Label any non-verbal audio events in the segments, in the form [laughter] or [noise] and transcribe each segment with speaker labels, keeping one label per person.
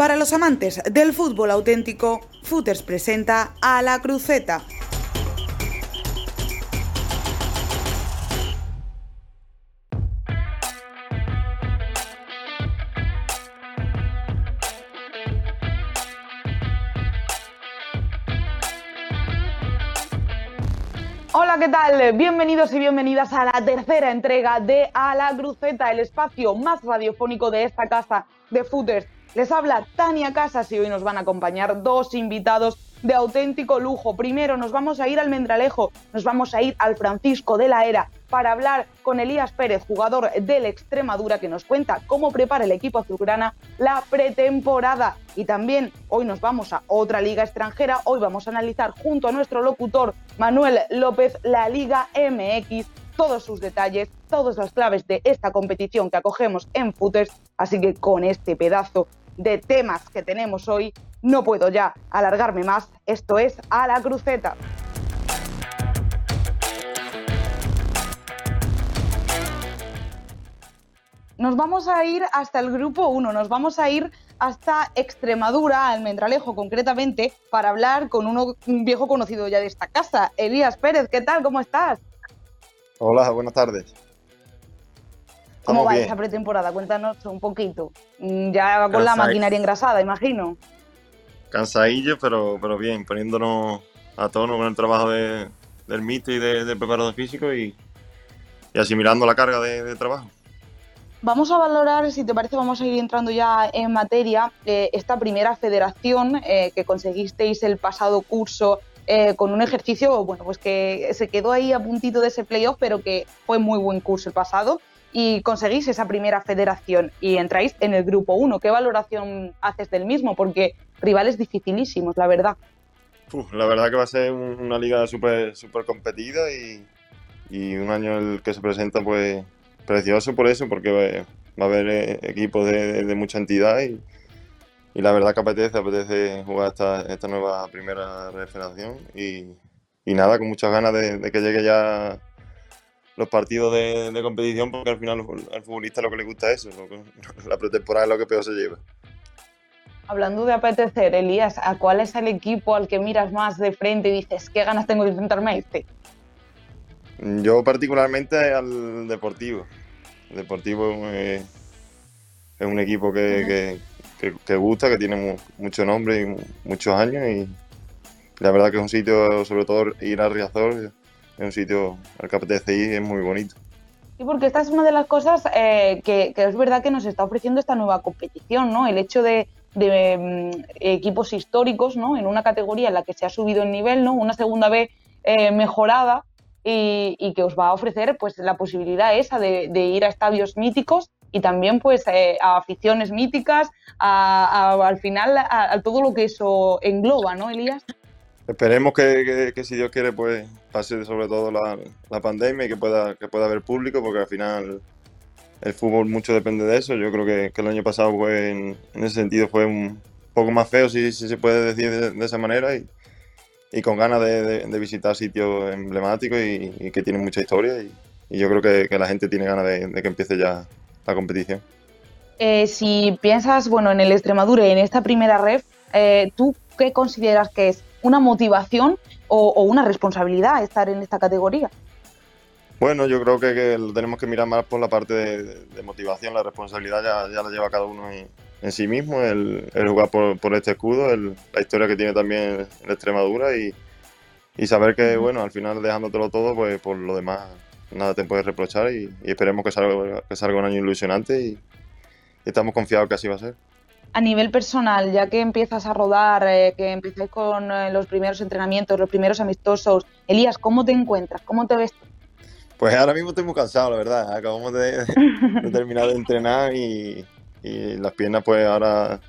Speaker 1: Para los amantes del fútbol auténtico, Footers presenta a la cruceta. Hola, ¿qué tal? Bienvenidos y bienvenidas a la tercera entrega de A la Cruceta, el espacio más radiofónico de esta casa de Footers. Les habla Tania Casas y hoy nos van a acompañar dos invitados de auténtico lujo. Primero nos vamos a ir al Mendralejo, nos vamos a ir al Francisco de la Era para hablar con Elías Pérez, jugador del Extremadura, que nos cuenta cómo prepara el equipo azulgrana la pretemporada. Y también hoy nos vamos a otra liga extranjera. Hoy vamos a analizar junto a nuestro locutor Manuel López la Liga MX todos sus detalles, todas las claves de esta competición que acogemos en Footers. Así que con este pedazo de temas que tenemos hoy, no puedo ya alargarme más. Esto es A la Cruceta. Nos vamos a ir hasta el grupo 1, nos vamos a ir hasta Extremadura, Almendralejo concretamente, para hablar con uno, un viejo conocido ya de esta casa, Elías Pérez. ¿Qué tal? ¿Cómo estás?
Speaker 2: Hola, buenas tardes.
Speaker 1: ¿Cómo va esa pretemporada? Cuéntanos un poquito. Mm, ya con la maquinaria engrasada, imagino.
Speaker 2: Cansadillo, pero, pero bien, poniéndonos a tono con el trabajo de, del MIT y del de preparador físico y, y asimilando la carga de, trabajo.
Speaker 1: Vamos a valorar, si te parece, vamos a ir entrando ya en materia, eh, esta primera federación eh, que conseguisteis el pasado curso eh, con un ejercicio, bueno, pues que se quedó ahí a puntito de ese playoff, pero que fue muy buen curso el pasado y conseguís esa primera federación y entráis en el grupo 1. ¿Qué valoración haces del mismo? Porque rivales dificilísimos, la verdad.
Speaker 2: la verdad que va a ser una liga súper super competida y, un año el que se presenta pues precioso por eso, porque va a haber eh, equipos de, mucha entidad y, la verdad que apetece, apetece jugar esta, esta nueva primera federación y, nada, con muchas ganas de que llegue ya los partidos de, competición porque al final al futbolista lo que le gusta es eso, la pretemporada es lo que peor se lleva.
Speaker 1: Hablando de apetecer, Elías, ¿a cuál es el equipo al que miras más de frente y dices, qué ganas tengo de enfrentarme a este?
Speaker 2: Yo particularmente al Deportivo. El Deportivo es un equipo que, gusta, que tiene mucho nombre y muchos años y la verdad que es un sitio, sobre todo ir a Riazor, es un sitio al que apetece ir es muy bonito.
Speaker 1: Sí, porque esta es una de las cosas eh, que, es verdad que nos está ofreciendo esta nueva competición, ¿no? El hecho de, mm, equipos históricos, ¿no? En una categoría en la que se ha subido el nivel, ¿no? Una segunda vez eh, mejorada y, que os va a ofrecer, pues, la posibilidad esa de, ir a estadios míticos y también, pues, eh, a aficiones míticas, al final, a, todo lo que eso engloba, ¿no, Elías?
Speaker 2: Esperemos que, si Dios quiere, pues pase sobre todo la, pandemia y que pueda, que pueda haber público, porque al final el fútbol mucho depende de eso. Yo creo que, el año pasado fue en, ese sentido fue un poco más feo, si, se puede decir de, esa manera, y, y con ganas de, visitar sitios emblemáticos y, que tienen mucha historia. Y, yo creo que, la gente tiene ganas de, que empiece ya la competición.
Speaker 1: Eh, si piensas bueno, en el Extremadura y en esta primera ref, eh, ¿tú qué consideras que es una motivación o, una responsabilidad estar en esta categoría?
Speaker 2: Bueno, yo creo que, tenemos que mirar más por la parte de, motivación, la responsabilidad ya, la lleva cada uno en, sí mismo, el, jugar por, este escudo, la historia que tiene también la Extremadura y, saber que, bueno, al final dejándotelo todo, pues por lo demás nada te puedes reprochar y, esperemos que salga, que salga un año ilusionante y estamos confiados que así va a ser
Speaker 1: a nivel personal, ya que empiezas a rodar, eh, que empecéis con eh, los primeros entrenamientos, los primeros amistosos, Elías, ¿cómo te encuentras? ¿Cómo te ves?
Speaker 2: Pues ahora mismo estoy muy cansado, la verdad. Acabamos de, [laughs] terminar de entrenar y, las piernas pues ahora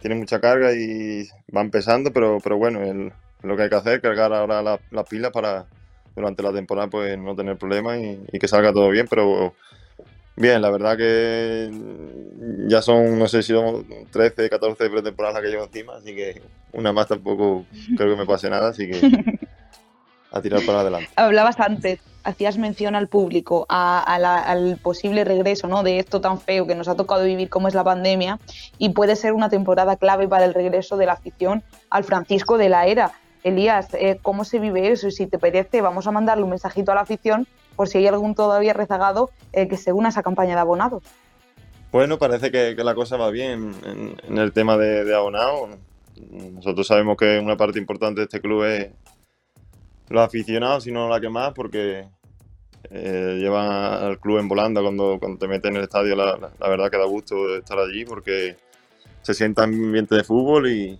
Speaker 2: tienen mucha carga y van pesando, pero, pero bueno, lo que hay que hacer, cargar ahora las pilas para durante la temporada pues no tener problemas y, y que salga todo bien, pero Bien, la verdad que ya son, no sé si son 13, 14 pretemporadas que llevo encima, así que una más tampoco creo que me pase nada, así que a tirar para adelante.
Speaker 1: Hablabas antes, hacías mención al público, al posible regreso ¿no? de esto tan feo que nos ha tocado vivir como es la pandemia y puede ser una temporada clave para el regreso de la afición al Francisco de la Era. Elías, eh, ¿cómo se vive eso? Y si te parece, vamos a mandarle un mensajito a la afición por si hay algún todavía rezagado eh, que se una a esa campaña de abonados.
Speaker 2: Bueno, parece que, la cosa va bien en, el tema de, de abonados. Nosotros sabemos que una parte importante de este club es los aficionados, sino la que más, porque eh, llevan al club en volanda cuando, te meten en el estadio. La, verdad que da gusto estar allí porque se sienta ambiente de fútbol y,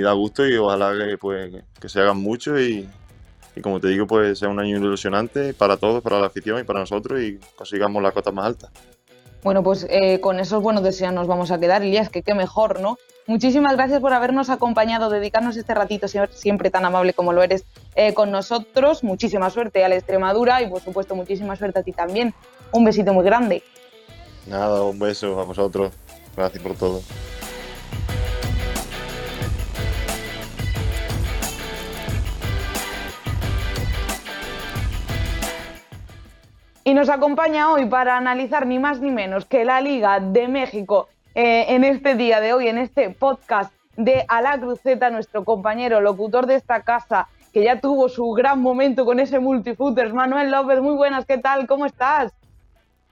Speaker 2: da gusto y ojalá que, pues, se hagan mucho y, como te digo, pues sea un año ilusionante para todos, para la afición y para nosotros y consigamos la cota más alta.
Speaker 1: Bueno, pues eh, con esos buenos deseos nos vamos a quedar, Elías, que qué mejor, ¿no? Muchísimas gracias por habernos acompañado, dedicarnos este ratito siempre tan amable como lo eres eh, con nosotros. Muchísima suerte a la Extremadura y, por supuesto, muchísima suerte a ti también. Un besito muy grande.
Speaker 2: Nada, un beso a vosotros. Gracias por todo.
Speaker 1: Y nos acompaña hoy para analizar ni más ni menos que la Liga de México eh, en este día de hoy, en este podcast de A la nuestro compañero locutor de esta casa, que ya tuvo su gran momento con ese multifooters. Manuel López, muy buenas, ¿qué tal? ¿Cómo estás?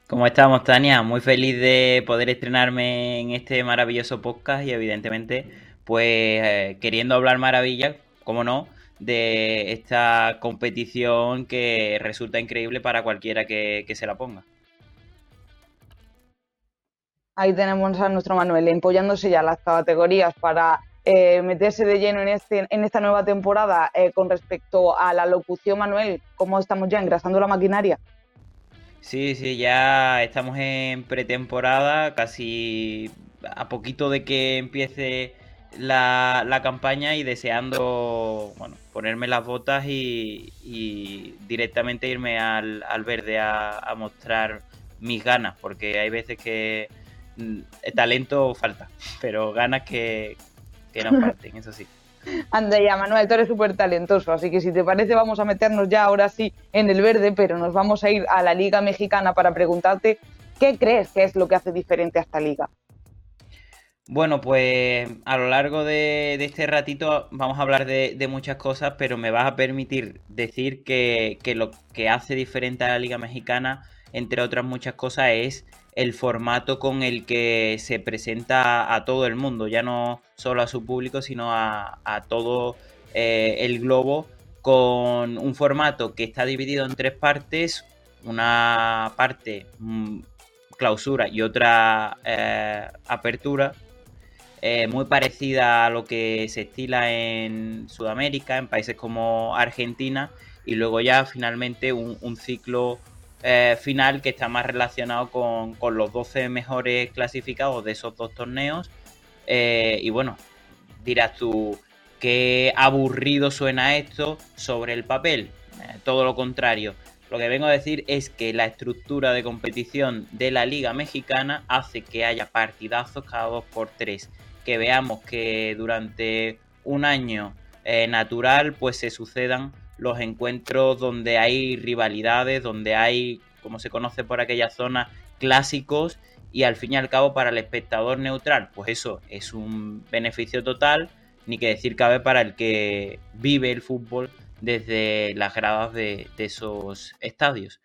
Speaker 3: ¿Cómo estamos, Tania? Muy feliz de poder estrenarme en este maravilloso podcast y evidentemente, pues eh, queriendo hablar maravillas, como no, de esta competición que resulta increíble para cualquiera que, se la ponga.
Speaker 1: Ahí tenemos a nuestro Manuel empollándose ya las categorías para eh, meterse de lleno en, este, en esta nueva temporada eh, con respecto a la locución, Manuel. ¿Cómo estamos ya engrasando la maquinaria?
Speaker 3: Sí, sí, ya estamos en pretemporada, casi a poquito de que empiece la, campaña y deseando bueno, ponerme las botas y, directamente irme al, verde a, mostrar mis ganas, porque hay veces que mm, talento falta, pero ganas que, que no [laughs] falten, eso sí.
Speaker 1: Anda ya, Manuel, tú eres súper talentoso, así que si te parece vamos a meternos ya ahora sí en el verde, pero nos vamos a ir a la Liga Mexicana para preguntarte qué crees que es lo que hace diferente a esta liga.
Speaker 3: Bueno, pues a lo largo de, este ratito vamos a hablar de, muchas cosas, pero me vas a permitir decir que, lo que hace diferente a la Liga Mexicana, entre otras muchas cosas, es el formato con el que se presenta a todo el mundo, ya no solo a su público, sino a, todo eh, el globo, con un formato que está dividido en tres partes, una parte mm, clausura y otra eh, apertura eh, muy parecida a lo que se estila en Sudamérica, en países como Argentina, y luego ya finalmente un, ciclo eh, final que está más relacionado con, los 12 mejores clasificados de esos dos torneos. Eh, y bueno, dirás tú, qué aburrido suena esto sobre el papel. todo lo contrario. Lo que vengo a decir es que la estructura de competición de la Liga Mexicana hace que haya partidazos cada dos por tres que veamos que durante un año eh, natural pues se sucedan los encuentros donde hay rivalidades, donde hay, como se conoce por aquella zona, clásicos y al fin y al cabo para el espectador neutral, pues eso es un beneficio total, ni que decir cabe para el que vive el fútbol desde las gradas de esos estadios.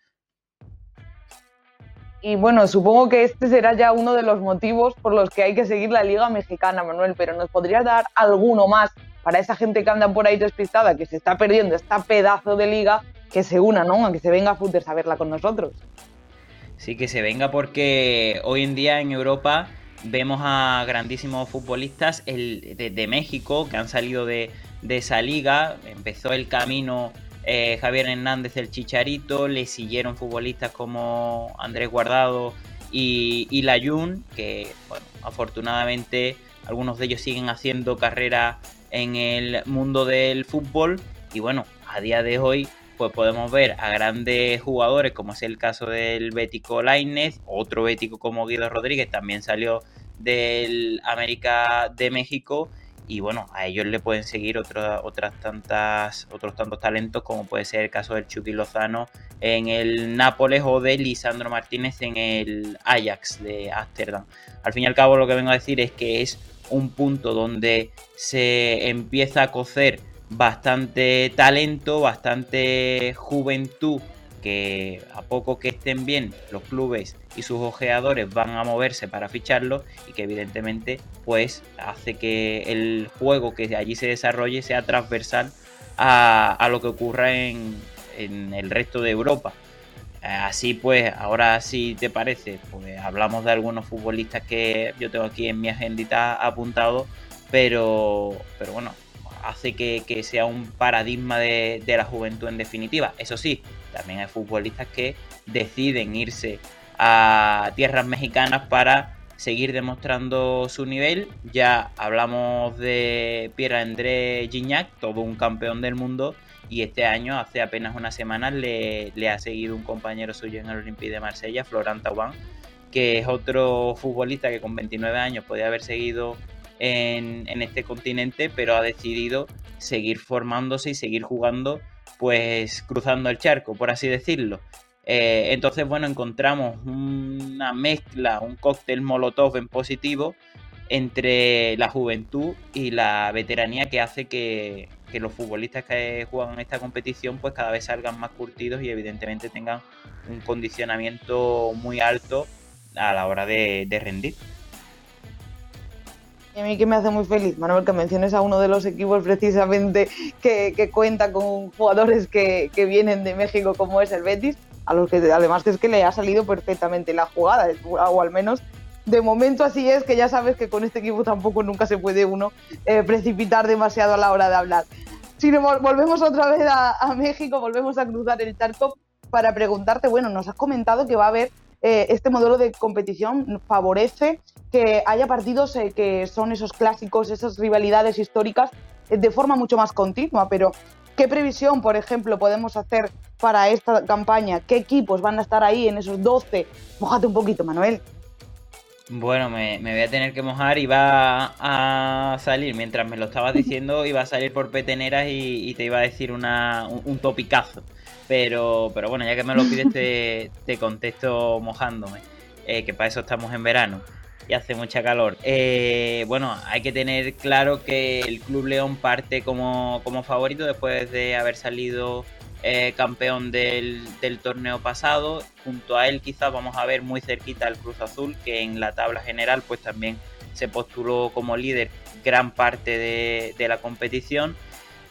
Speaker 1: Y bueno, supongo que este será ya uno de los motivos por los que hay que seguir la Liga Mexicana, Manuel, pero ¿nos podrías dar alguno más para esa gente que anda por ahí despistada, que se está perdiendo esta pedazo de liga, que se una, ¿no? Que se venga a Footers a verla con nosotros.
Speaker 3: Sí, que se venga porque hoy en día en Europa vemos a grandísimos futbolistas de, México que han salido de, de esa liga. Empezó el camino eh, Javier Hernández el Chicharito, le siguieron futbolistas como Andrés Guardado y, y Layun, que bueno, afortunadamente algunos de ellos siguen haciendo carrera en el mundo del fútbol. Y bueno, a día de hoy pues podemos ver a grandes jugadores como es el caso del Bético Lainez, otro Bético como Guido Rodríguez también salió del América de México y bueno, a ellos le pueden seguir otras tantas, otros tantos talentos como puede ser el caso del Chucky Lozano en el Nápoles o de Lisandro Martínez en el Ajax de Ámsterdam. Al fin y al cabo lo que vengo a decir es que es un punto donde se empieza a cocer bastante talento, bastante juventud que a poco que estén bien los clubes y sus ojeadores van a moverse para ficharlo y que evidentemente pues hace que el juego que allí se desarrolle sea transversal a, lo que ocurra en, el resto de Europa. Así pues, ahora si te parece, pues hablamos de algunos futbolistas que yo tengo aquí en mi agendita apuntado, pero, pero bueno, hace que, sea un paradigma de, de, la juventud en definitiva. Eso sí, también hay futbolistas que deciden irse a tierras mexicanas para seguir demostrando su nivel. Ya hablamos de Pierre André Gignac, todo un campeón del mundo, y este año, hace apenas unas semanas, le, ha seguido un compañero suyo en el Olympique de Marsella, Florent Thauvin, que es otro futbolista que con 29 años podía haber seguido en, este continente, pero ha decidido seguir formándose y seguir jugando pues cruzando el charco, por así decirlo. Eh, entonces, bueno, encontramos una mezcla, un cóctel molotov en positivo entre la juventud y la veteranía que hace que, los futbolistas que juegan esta competición pues cada vez salgan más curtidos y evidentemente tengan un condicionamiento muy alto a la hora de rendir.
Speaker 1: A mí que me hace muy feliz, Manuel, que menciones a uno de los equipos precisamente que, cuenta con jugadores que, vienen de México como es el Betis, a los que además es que le ha salido perfectamente la jugada, o al menos de momento así es, que ya sabes que con este equipo tampoco nunca se puede uno eh, precipitar demasiado a la hora de hablar. Si volvemos otra vez a, México, volvemos a cruzar el charco para preguntarte, bueno, nos has comentado que va a haber eh, este modelo de competición favorece que haya partidos eh, que son esos clásicos, esas rivalidades históricas eh, de forma mucho más continua, pero ¿qué previsión, por ejemplo, podemos hacer para esta campaña? ¿Qué equipos van a estar ahí en esos 12? Mójate un poquito, Manuel.
Speaker 3: Bueno, me, voy a tener que mojar y va a salir, mientras me lo estabas diciendo, [laughs] iba a salir por peteneras y, te iba a decir un, topicazo. Pero, pero bueno, ya que me lo pides, [laughs] te, contesto mojándome, eh, que para eso estamos en verano y hace mucha calor. Eh, bueno, hay que tener claro que el Club León parte como, favorito después de haber salido eh, campeón del, torneo pasado. Junto a él quizás vamos a ver muy cerquita al Cruz Azul, que en la tabla general pues también se postuló como líder gran parte de, la competición.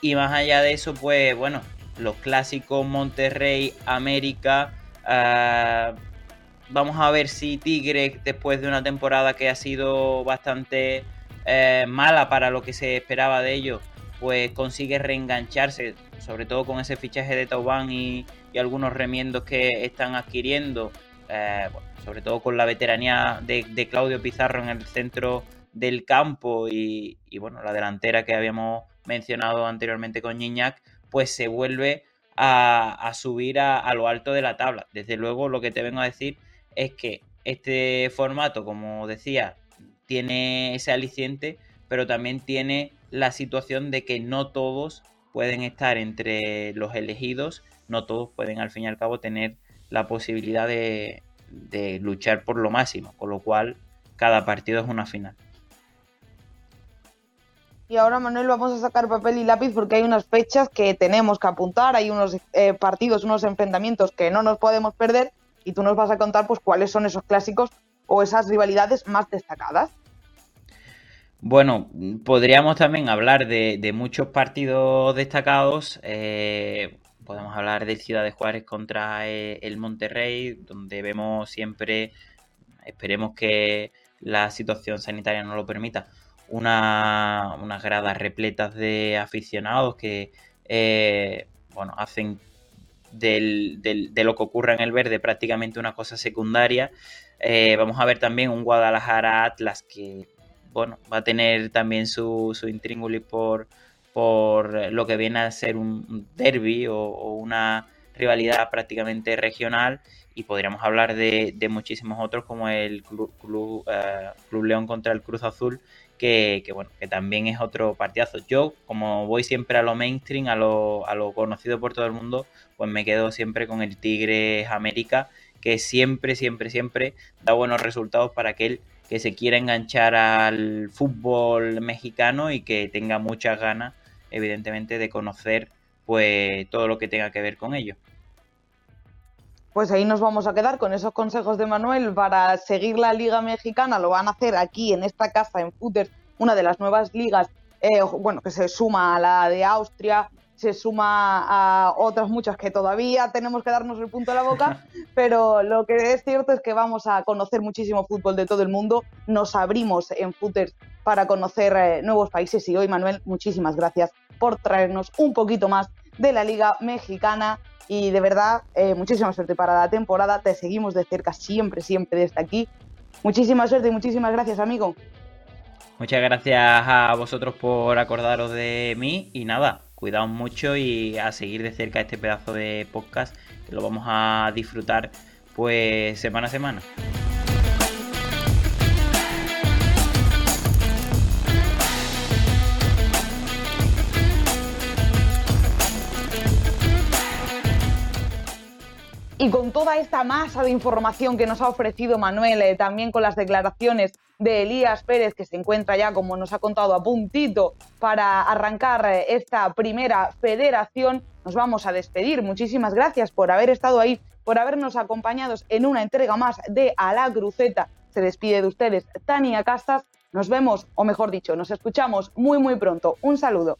Speaker 3: Y más allá de eso, pues bueno, los clásicos Monterrey, América, ah, Vamos a ver si Tigre, después de una temporada que ha sido bastante eh, mala para lo que se esperaba de ellos, pues consigue reengancharse, sobre todo con ese fichaje de Taubán y, algunos remiendos que están adquiriendo, eh, sobre todo con la veteranía de, Claudio Pizarro en el centro del campo y, bueno, la delantera que habíamos mencionado anteriormente con Niñac, pues se vuelve a, subir a, lo alto de la tabla. Desde luego, lo que te vengo a decir es que este formato, como decía, tiene ese aliciente, pero también tiene la situación de que no todos pueden estar entre los elegidos, no todos pueden al fin y al cabo tener la posibilidad de, luchar por lo máximo, con lo cual cada partido es una final.
Speaker 1: Y ahora, Manuel, vamos a sacar papel y lápiz porque hay unas fechas que tenemos que apuntar, hay unos eh, partidos, unos enfrentamientos que no nos podemos perder y tú nos vas a contar pues cuáles son esos clásicos o esas rivalidades más destacadas.
Speaker 3: Bueno, podríamos también hablar de, muchos partidos destacados. Eh, podemos hablar del Ciudad de Juárez contra eh, el Monterrey, donde vemos siempre, esperemos que la situación sanitaria no lo permita, una, unas gradas repletas de aficionados que eh, bueno, hacen de lo que ocurra en el verde prácticamente una cosa secundaria. Eh, vamos a ver también un Guadalajara Atlas que bueno, va a tener también su, su intríngulis por, por lo que viene a ser un derby o, una rivalidad prácticamente regional y podríamos hablar de, muchísimos otros como el Club, Club, eh, Club León contra el Cruz Azul, que, bueno, que también es otro partidazo. Yo, como voy siempre a lo mainstream, a lo, a lo conocido por todo el mundo, pues me quedo siempre con el Tigres América, que siempre, siempre, siempre da buenos resultados para aquel que se quiera enganchar al fútbol mexicano y que tenga muchas ganas, evidentemente, de conocer pues todo lo que tenga que ver con ello.
Speaker 1: Pues ahí nos vamos a quedar con esos consejos de Manuel para seguir la Liga Mexicana. Lo van a hacer aquí en esta casa, en Footers, una de las nuevas ligas, eh, bueno, que se suma a la de Austria, se suma a otras muchas que todavía tenemos que darnos el punto de la boca, [laughs] pero lo que es cierto es que vamos a conocer muchísimo fútbol de todo el mundo. Nos abrimos en Footers para conocer eh, nuevos países y hoy, Manuel, muchísimas gracias por traernos un poquito más de la Liga Mexicana y de verdad, eh, muchísima suerte para la temporada. Te seguimos de cerca siempre, siempre desde aquí. Muchísima suerte y muchísimas gracias, amigo.
Speaker 3: Muchas gracias a vosotros por acordaros de mí y nada, cuidaos mucho y a seguir de cerca este pedazo de podcast que lo vamos a disfrutar pues semana a semana.
Speaker 1: Y con toda esta masa de información que nos ha ofrecido Manuel, eh, también con las declaraciones de Elías Pérez, que se encuentra ya, como nos ha contado, a puntito para arrancar eh, esta primera federación, nos vamos a despedir. Muchísimas gracias por haber estado ahí, por habernos acompañado en una entrega más de A la Cruceta. Se despide de ustedes Tania Castas. Nos vemos, o mejor dicho, nos escuchamos muy, muy pronto. Un saludo.